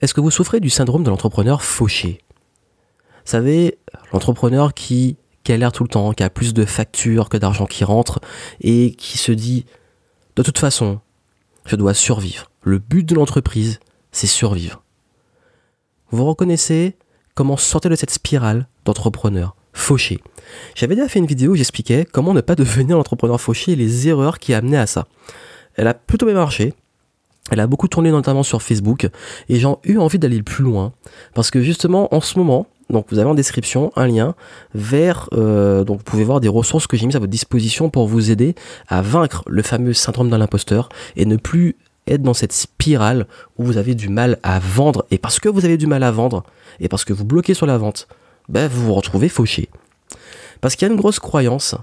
Est-ce que vous souffrez du syndrome de l'entrepreneur fauché? Vous savez, l'entrepreneur qui galère tout le temps, qui a plus de factures que d'argent qui rentre et qui se dit de toute façon, je dois survivre. Le but de l'entreprise, c'est survivre. Vous reconnaissez comment sortir de cette spirale d'entrepreneur fauché? J'avais déjà fait une vidéo où j'expliquais comment ne pas devenir l'entrepreneur fauché et les erreurs qui amenaient à ça. Elle a plutôt bien marché, elle a beaucoup tourné notamment sur Facebook et j'ai eu envie d'aller plus loin parce que justement en ce moment, donc vous avez en description un lien vers euh, donc vous pouvez voir des ressources que j'ai mises à votre disposition pour vous aider à vaincre le fameux syndrome de l'imposteur et ne plus être dans cette spirale où vous avez du mal à vendre et parce que vous avez du mal à vendre et parce que vous bloquez sur la vente, ben vous vous retrouvez fauché. Parce qu'il y a une grosse croyance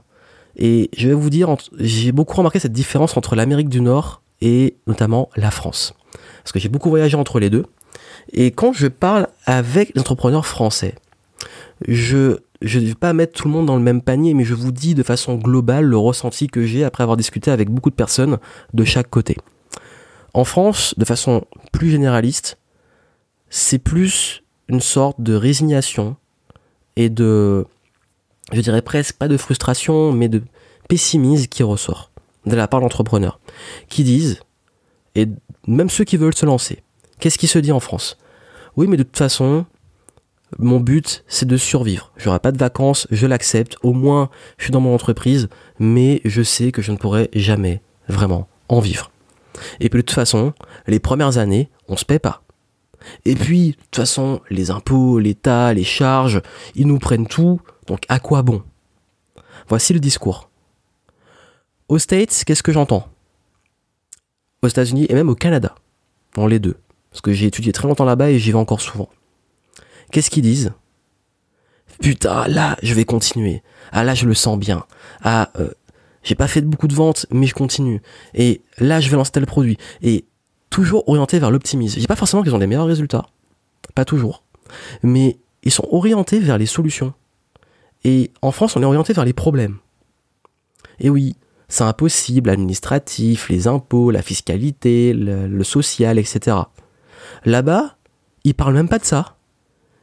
et je vais vous dire j'ai beaucoup remarqué cette différence entre l'Amérique du Nord et notamment la France. Parce que j'ai beaucoup voyagé entre les deux. Et quand je parle avec les entrepreneurs français, je ne vais pas mettre tout le monde dans le même panier, mais je vous dis de façon globale le ressenti que j'ai après avoir discuté avec beaucoup de personnes de chaque côté. En France, de façon plus généraliste, c'est plus une sorte de résignation et de, je dirais presque pas de frustration, mais de pessimisme qui ressort de la part d'entrepreneurs qui disent, et même ceux qui veulent se lancer, qu'est-ce qui se dit en France? Oui, mais de toute façon, mon but, c'est de survivre. J'aurai pas de vacances, je l'accepte. Au moins, je suis dans mon entreprise, mais je sais que je ne pourrai jamais vraiment en vivre. Et puis de toute façon, les premières années, on se paie pas. Et puis, de toute façon, les impôts, l'État, les charges, ils nous prennent tout, donc à quoi bon? Voici le discours. Aux States, qu'est-ce que j'entends? Aux États-Unis et même au Canada, dans les deux. Parce que j'ai étudié très longtemps là-bas et j'y vais encore souvent. Qu'est-ce qu'ils disent? Putain, là, je vais continuer. Ah, là, je le sens bien. Ah, euh, j'ai pas fait beaucoup de ventes, mais je continue. Et là, je vais lancer tel produit. Et toujours orienté vers l'optimisme. Je dis pas forcément qu'ils ont des meilleurs résultats. Pas toujours. Mais ils sont orientés vers les solutions. Et en France, on est orienté vers les problèmes. Et oui, c'est impossible, administratif, les impôts, la fiscalité, le, social, etc. Là-bas, ils parlent même pas de ça.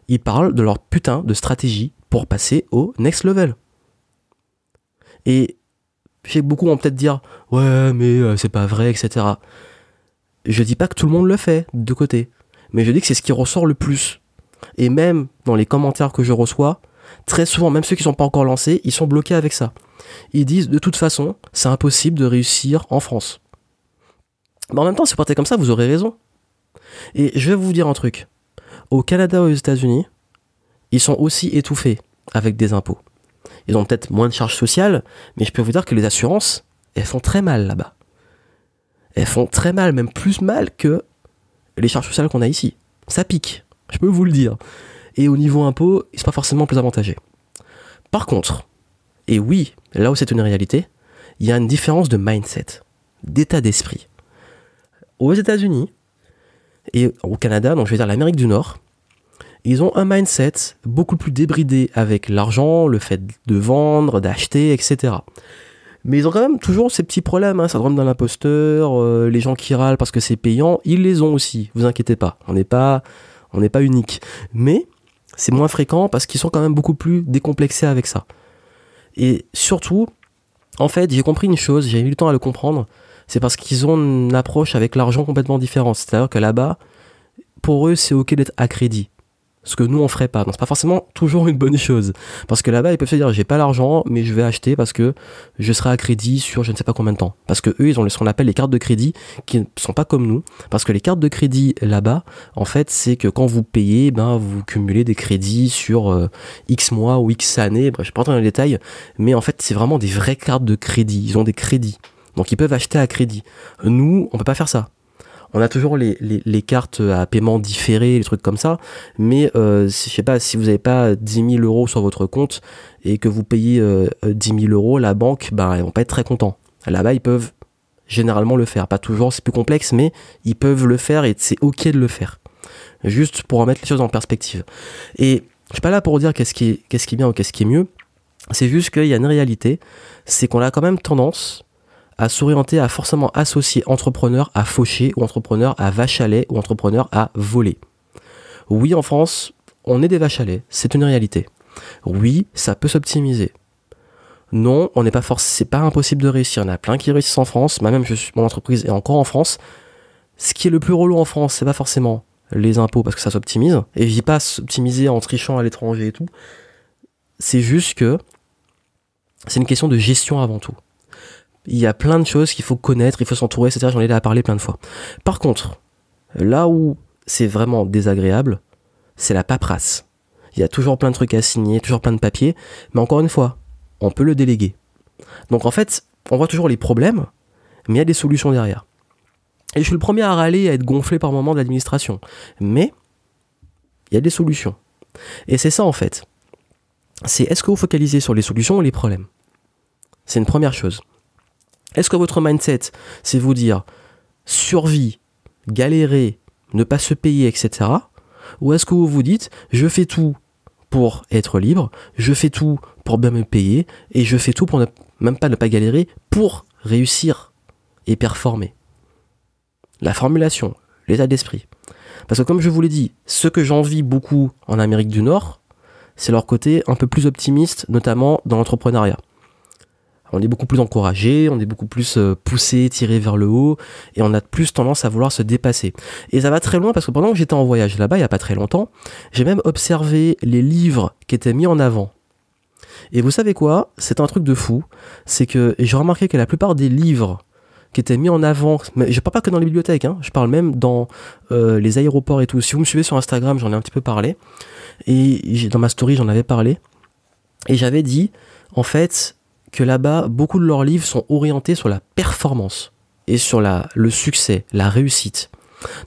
Ils parlent de leur putain de stratégie pour passer au next level. Et je sais que beaucoup vont peut-être dire ouais mais euh, c'est pas vrai, etc. Je dis pas que tout le monde le fait de côté, mais je dis que c'est ce qui ressort le plus. Et même dans les commentaires que je reçois, très souvent, même ceux qui sont pas encore lancés, ils sont bloqués avec ça ils disent de toute façon, c'est impossible de réussir en France. Mais en même temps, si vous partez comme ça, vous aurez raison. Et je vais vous dire un truc. Au Canada ou aux États-Unis, ils sont aussi étouffés avec des impôts. Ils ont peut-être moins de charges sociales, mais je peux vous dire que les assurances, elles font très mal là-bas. Elles font très mal, même plus mal que les charges sociales qu'on a ici. Ça pique, je peux vous le dire. Et au niveau impôt, ils sont pas forcément plus avantagés. Par contre, et oui, là où c'est une réalité, il y a une différence de mindset, d'état d'esprit. Aux États-Unis et au Canada, donc je vais dire l'Amérique du Nord, ils ont un mindset beaucoup plus débridé avec l'argent, le fait de vendre, d'acheter, etc. Mais ils ont quand même toujours ces petits problèmes, hein, syndrome d'un imposteur, euh, les gens qui râlent parce que c'est payant, ils les ont aussi, vous inquiétez pas, on n'est pas, on n'est pas unique. Mais c'est moins fréquent parce qu'ils sont quand même beaucoup plus décomplexés avec ça. Et surtout, en fait, j'ai compris une chose, j'ai eu le temps à le comprendre, c'est parce qu'ils ont une approche avec l'argent complètement différente. C'est-à-dire que là-bas, pour eux, c'est ok d'être à crédit ce que nous on ferait pas. Donc c'est pas forcément toujours une bonne chose. Parce que là-bas, ils peuvent se dire j'ai pas l'argent, mais je vais acheter parce que je serai à crédit sur je ne sais pas combien de temps. Parce que eux, ils ont ce qu'on appelle les cartes de crédit qui ne sont pas comme nous. Parce que les cartes de crédit là-bas, en fait, c'est que quand vous payez, ben vous cumulez des crédits sur euh, X mois ou X années. Bref, je vais pas rentrer dans les détails, mais en fait, c'est vraiment des vraies cartes de crédit. Ils ont des crédits. Donc ils peuvent acheter à crédit. Nous, on peut pas faire ça on a toujours les, cartes à paiement différé, les trucs comme ça, mais euh, je sais pas, si vous n'avez pas 10 000 euros sur votre compte et que vous payez euh, 10 000 euros, la banque, ben, ils vont pas être très contents. Là-bas, ils peuvent généralement le faire. Pas toujours, c'est plus complexe, mais ils peuvent le faire et c'est ok de le faire. Juste pour remettre les choses en perspective. Et je suis pas là pour dire qu'est-ce qui est, qu'est-ce qui est bien ou qu'est-ce qui est mieux. C'est juste qu'il y a une réalité, c'est qu'on a quand même tendance à s'orienter à forcément associer entrepreneur à faucher ou entrepreneur à vache à lait ou entrepreneur à voler. Oui, en France, on est des vaches à lait, c'est une réalité. Oui, ça peut s'optimiser. Non, on n'est pas c'est pas impossible de réussir. Il y en a plein qui réussissent en France, moi-même, mon entreprise est encore en France. Ce qui est le plus relou en France, c'est pas forcément les impôts parce que ça s'optimise. Et je dis pas s'optimiser en trichant à l'étranger et tout. C'est juste que c'est une question de gestion avant tout. Il y a plein de choses qu'il faut connaître, il faut s'entourer, etc. J'en ai déjà parlé plein de fois. Par contre, là où c'est vraiment désagréable, c'est la paperasse. Il y a toujours plein de trucs à signer, toujours plein de papiers, mais encore une fois, on peut le déléguer. Donc en fait, on voit toujours les problèmes, mais il y a des solutions derrière. Et je suis le premier à râler, à être gonflé par moment de l'administration. Mais il y a des solutions. Et c'est ça en fait. C'est est-ce que vous focalisez sur les solutions ou les problèmes? C'est une première chose. Est-ce que votre mindset, c'est vous dire survie, galérer, ne pas se payer, etc. Ou est-ce que vous vous dites je fais tout pour être libre, je fais tout pour bien me payer et je fais tout pour ne, même pas ne pas galérer pour réussir et performer? La formulation, l'état d'esprit. Parce que comme je vous l'ai dit, ce que j'envie beaucoup en Amérique du Nord, c'est leur côté un peu plus optimiste, notamment dans l'entrepreneuriat on est beaucoup plus encouragé, on est beaucoup plus euh, poussé, tiré vers le haut, et on a plus tendance à vouloir se dépasser. Et ça va très loin parce que pendant que j'étais en voyage là-bas, il n'y a pas très longtemps, j'ai même observé les livres qui étaient mis en avant. Et vous savez quoi? C'est un truc de fou. C'est que j'ai remarqué que la plupart des livres qui étaient mis en avant, mais je parle pas que dans les bibliothèques, hein, je parle même dans euh, les aéroports et tout. Si vous me suivez sur Instagram, j'en ai un petit peu parlé. Et dans ma story, j'en avais parlé. Et j'avais dit, en fait, que là-bas, beaucoup de leurs livres sont orientés sur la performance et sur la, le succès, la réussite.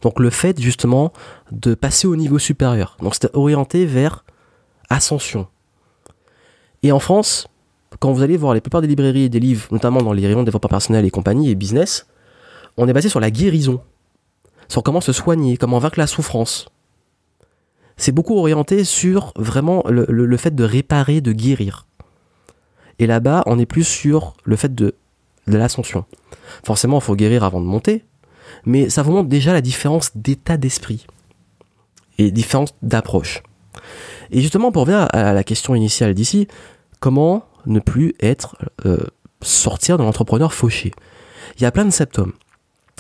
Donc le fait justement de passer au niveau supérieur. Donc c'était orienté vers ascension. Et en France, quand vous allez voir les plupart des librairies et des livres, notamment dans les rayons développement personnel et compagnie et business, on est basé sur la guérison, sur comment se soigner, comment vaincre la souffrance. C'est beaucoup orienté sur vraiment le fait de réparer, de guérir. Et là-bas, on est plus sur le fait de, l'ascension. Forcément, il faut guérir avant de monter, mais ça vous montre déjà la différence d'état d'esprit et différence d'approche. Et justement, pour revenir à la question initiale d'ici, comment ne plus être euh, sortir de l'entrepreneur fauché? Il y a plein de symptômes.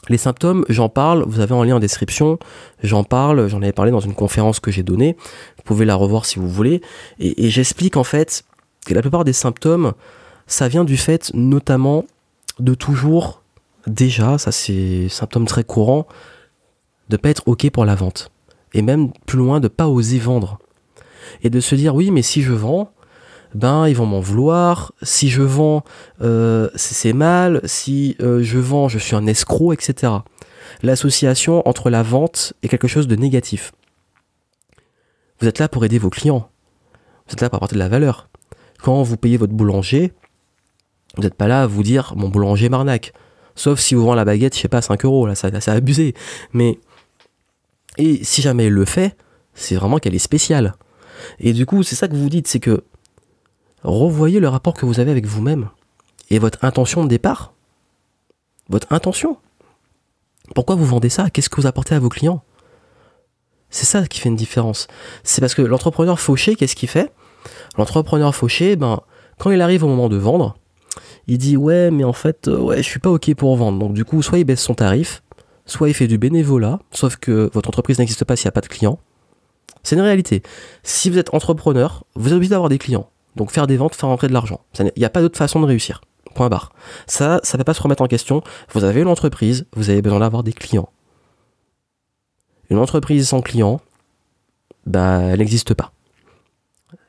Les symptômes, j'en parle, vous avez en lien en description, j'en parle, j'en avais parlé dans une conférence que j'ai donnée, vous pouvez la revoir si vous voulez, et j'explique en fait la plupart des symptômes, ça vient du fait notamment de toujours, déjà, ça c'est symptôme très courant, de pas être OK pour la vente. Et même plus loin, de pas oser vendre. Et de se dire, oui, mais si je vends, ben ils vont m'en vouloir. Si je vends, euh, c'est mal. Si euh, je vends, je suis un escroc, etc. L'association entre la vente et quelque chose de négatif. Vous êtes là pour aider vos clients. Vous êtes là pour apporter de la valeur quand vous payez votre boulanger, vous n'êtes pas là à vous dire mon boulanger m'arnaque. Sauf si vous vend la baguette, je sais pas, 5 euros, là, ça, c'est abusé. Mais, et si jamais elle le fait, c'est vraiment qu'elle est spéciale. Et du coup, c'est ça que vous dites, c'est que revoyez le rapport que vous avez avec vous-même et votre intention de départ. Votre intention. Pourquoi vous vendez ça? Qu'est-ce que vous apportez à vos clients? C'est ça qui fait une différence. C'est parce que l'entrepreneur fauché, qu'est-ce qu'il fait? L'entrepreneur fauché, ben, quand il arrive au moment de vendre, il dit ouais mais en fait euh, ouais je suis pas ok pour vendre. Donc du coup soit il baisse son tarif soit il fait du bénévolat sauf que votre entreprise n'existe pas s'il n'y a pas de clients. C'est une réalité. Si vous êtes entrepreneur vous êtes obligé d'avoir des clients. Donc faire des ventes faire rentrer de l'argent. Il n'y a pas d'autre façon de réussir. Point barre. Ça ça ne va pas se remettre en question. Vous avez une entreprise vous avez besoin d'avoir des clients. Une entreprise sans clients bah elle n'existe pas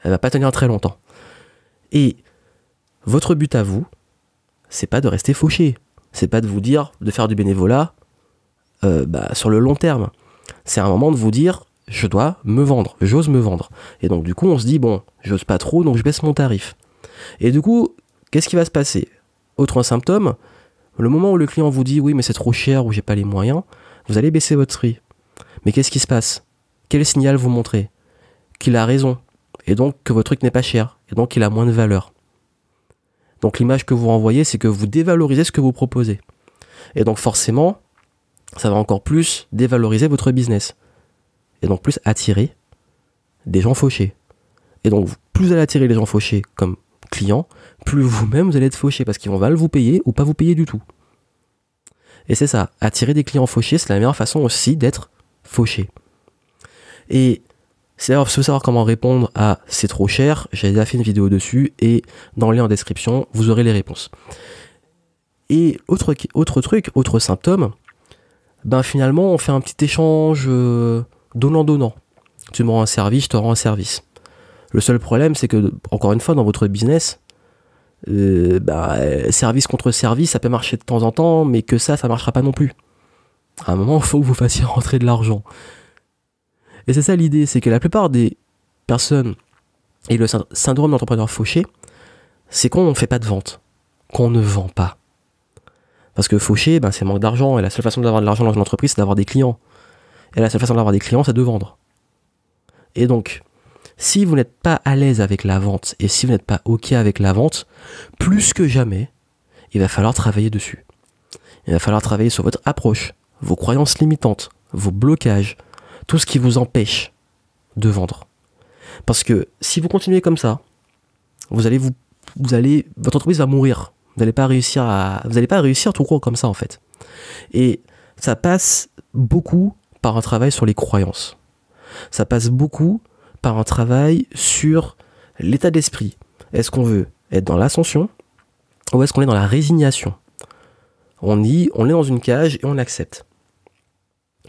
elle va pas tenir très longtemps. Et votre but à vous, c'est pas de rester fauché. C'est pas de vous dire de faire du bénévolat euh, bah, sur le long terme. C'est un moment de vous dire je dois me vendre, j'ose me vendre. Et donc du coup on se dit bon, j'ose pas trop donc je baisse mon tarif. Et du coup, qu'est-ce qui va se passer? Autre symptôme, le moment où le client vous dit oui mais c'est trop cher ou j'ai pas les moyens, vous allez baisser votre prix. Mais qu'est-ce qui se passe? Quel signal vous montrez? Qu'il a raison, et donc que votre truc n'est pas cher, et donc il a moins de valeur. Donc l'image que vous renvoyez, c'est que vous dévalorisez ce que vous proposez. Et donc forcément, ça va encore plus dévaloriser votre business. et donc plus attirer des gens fauchés. Et donc plus vous allez attirer les gens fauchés comme clients, plus vous-même vous allez être fauché parce qu'ils vont mal vous payer ou pas vous payer du tout. Et c'est ça, attirer des clients fauchés, c'est la meilleure façon aussi d'être fauché. Et si vous savoir comment répondre à c'est trop cher, j'ai déjà fait une vidéo dessus et dans le lien en description, vous aurez les réponses. Et autre, truc, autre symptôme, ben finalement on fait un petit échange euh, donnant-donnant. Tu me rends un service, je te rends un service. Le seul problème, c'est que, encore une fois, dans votre business, euh, bah, service contre service, ça peut marcher de temps en temps, mais que ça, ça marchera pas non plus. À un moment, il faut que vous fassiez rentrer de l'argent. Et c'est ça l'idée, c'est que la plupart des personnes et le syndrome d'entrepreneur fauché, c'est qu'on ne fait pas de vente, qu'on ne vend pas. Parce que fauché, ben, c'est manque d'argent, et la seule façon d'avoir de l'argent dans une entreprise, c'est d'avoir des clients. Et la seule façon d'avoir des clients, c'est de vendre. Et donc, si vous n'êtes pas à l'aise avec la vente et si vous n'êtes pas OK avec la vente, plus que jamais, il va falloir travailler dessus. Il va falloir travailler sur votre approche, vos croyances limitantes, vos blocages, tout ce qui vous empêche de vendre. Parce que si vous continuez comme ça, vous allez vous, vous allez, votre entreprise va mourir. Vous n'allez pas réussir à, n'allez pas réussir tout court comme ça en fait. Et ça passe beaucoup par un travail sur les croyances. Ça passe beaucoup par un travail sur l'état d'esprit. Est-ce qu'on veut être dans l'ascension ou est-ce qu'on est dans la résignation? On dit, on est dans une cage et on accepte.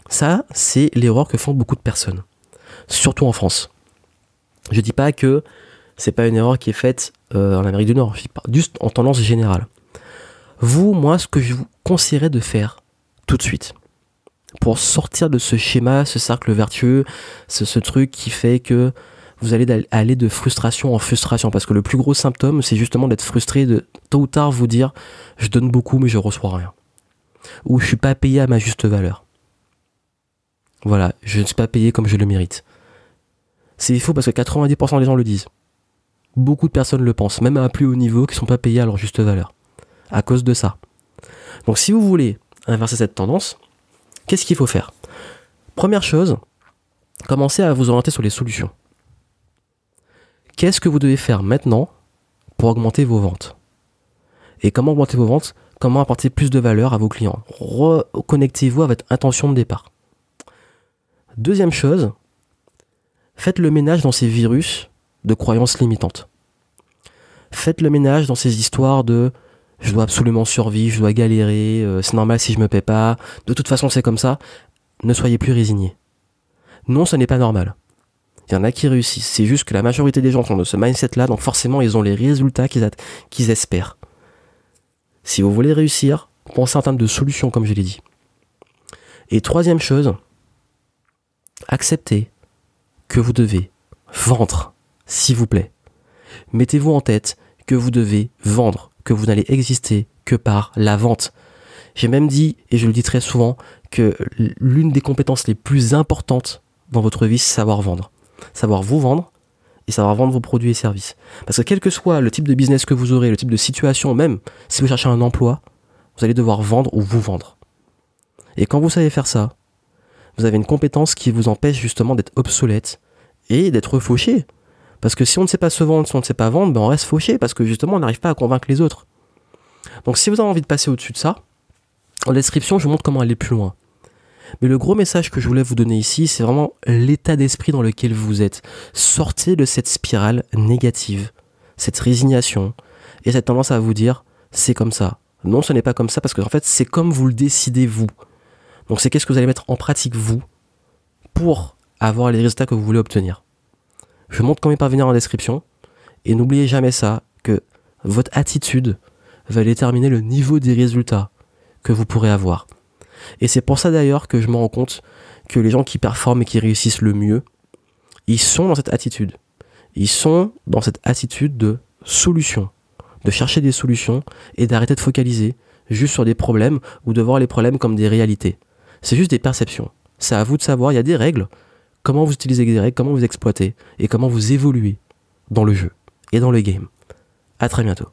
Ça, c'est l'erreur que font beaucoup de personnes, surtout en France. Je dis pas que c'est pas une erreur qui est faite euh, en Amérique du Nord, juste en tendance générale. Vous, moi, ce que je vous conseillerais de faire tout de suite, pour sortir de ce schéma, ce cercle vertueux, ce, truc qui fait que vous allez aller de frustration en frustration. Parce que le plus gros symptôme, c'est justement d'être frustré, de tôt ou tard vous dire je donne beaucoup mais je reçois rien. Ou je suis pas payé à ma juste valeur. Voilà, je ne suis pas payé comme je le mérite. C'est faux parce que 90% des gens le disent. Beaucoup de personnes le pensent, même à un plus haut niveau, qui ne sont pas payés à leur juste valeur. À cause de ça. Donc si vous voulez inverser cette tendance, Qu'est-ce qu'il faut faire? Première chose, commencez à vous orienter sur les solutions. Qu'est-ce que vous devez faire maintenant pour augmenter vos ventes? Et comment augmenter vos ventes? Comment apporter plus de valeur à vos clients? Reconnectez-vous à votre intention de départ. Deuxième chose, faites le ménage dans ces virus de croyances limitantes. Faites le ménage dans ces histoires de je dois absolument survivre, je dois galérer, euh, c'est normal si je me paie pas, de toute façon c'est comme ça, ne soyez plus résignés. Non, ce n'est pas normal. Il y en a qui réussissent, c'est juste que la majorité des gens sont de ce mindset-là, donc forcément ils ont les résultats qu'ils espèrent. Si vous voulez réussir, pensez en termes de solutions, comme je l'ai dit. Et troisième chose, acceptez que vous devez vendre, s'il vous plaît. Mettez-vous en tête que vous devez vendre que vous n'allez exister que par la vente. J'ai même dit, et je le dis très souvent, que l'une des compétences les plus importantes dans votre vie, c'est savoir vendre. Savoir vous vendre et savoir vendre vos produits et services. Parce que quel que soit le type de business que vous aurez, le type de situation, même si vous cherchez un emploi, vous allez devoir vendre ou vous vendre. Et quand vous savez faire ça, vous avez une compétence qui vous empêche justement d'être obsolète et d'être fauché. Parce que si on ne sait pas se vendre, si on ne sait pas vendre, ben on reste fauché parce que justement on n'arrive pas à convaincre les autres. Donc si vous avez envie de passer au-dessus de ça, en description je vous montre comment aller plus loin. Mais le gros message que je voulais vous donner ici, c'est vraiment l'état d'esprit dans lequel vous êtes. Sortez de cette spirale négative, cette résignation et cette tendance à vous dire c'est comme ça. Non, ce n'est pas comme ça parce que en fait c'est comme vous le décidez vous. Donc c'est qu'est-ce que vous allez mettre en pratique vous pour avoir les résultats que vous voulez obtenir? Je montre comment y parvenir en description. Et n'oubliez jamais ça, que votre attitude va déterminer le niveau des résultats que vous pourrez avoir. Et c'est pour ça d'ailleurs que je me rends compte que les gens qui performent et qui réussissent le mieux, ils sont dans cette attitude. Ils sont dans cette attitude de solution, de chercher des solutions et d'arrêter de focaliser juste sur des problèmes ou de voir les problèmes comme des réalités. C'est juste des perceptions. C'est à vous de savoir, il y a des règles, comment vous utilisez les règles, comment vous exploitez et comment vous évoluez dans le jeu et dans le game. À très bientôt.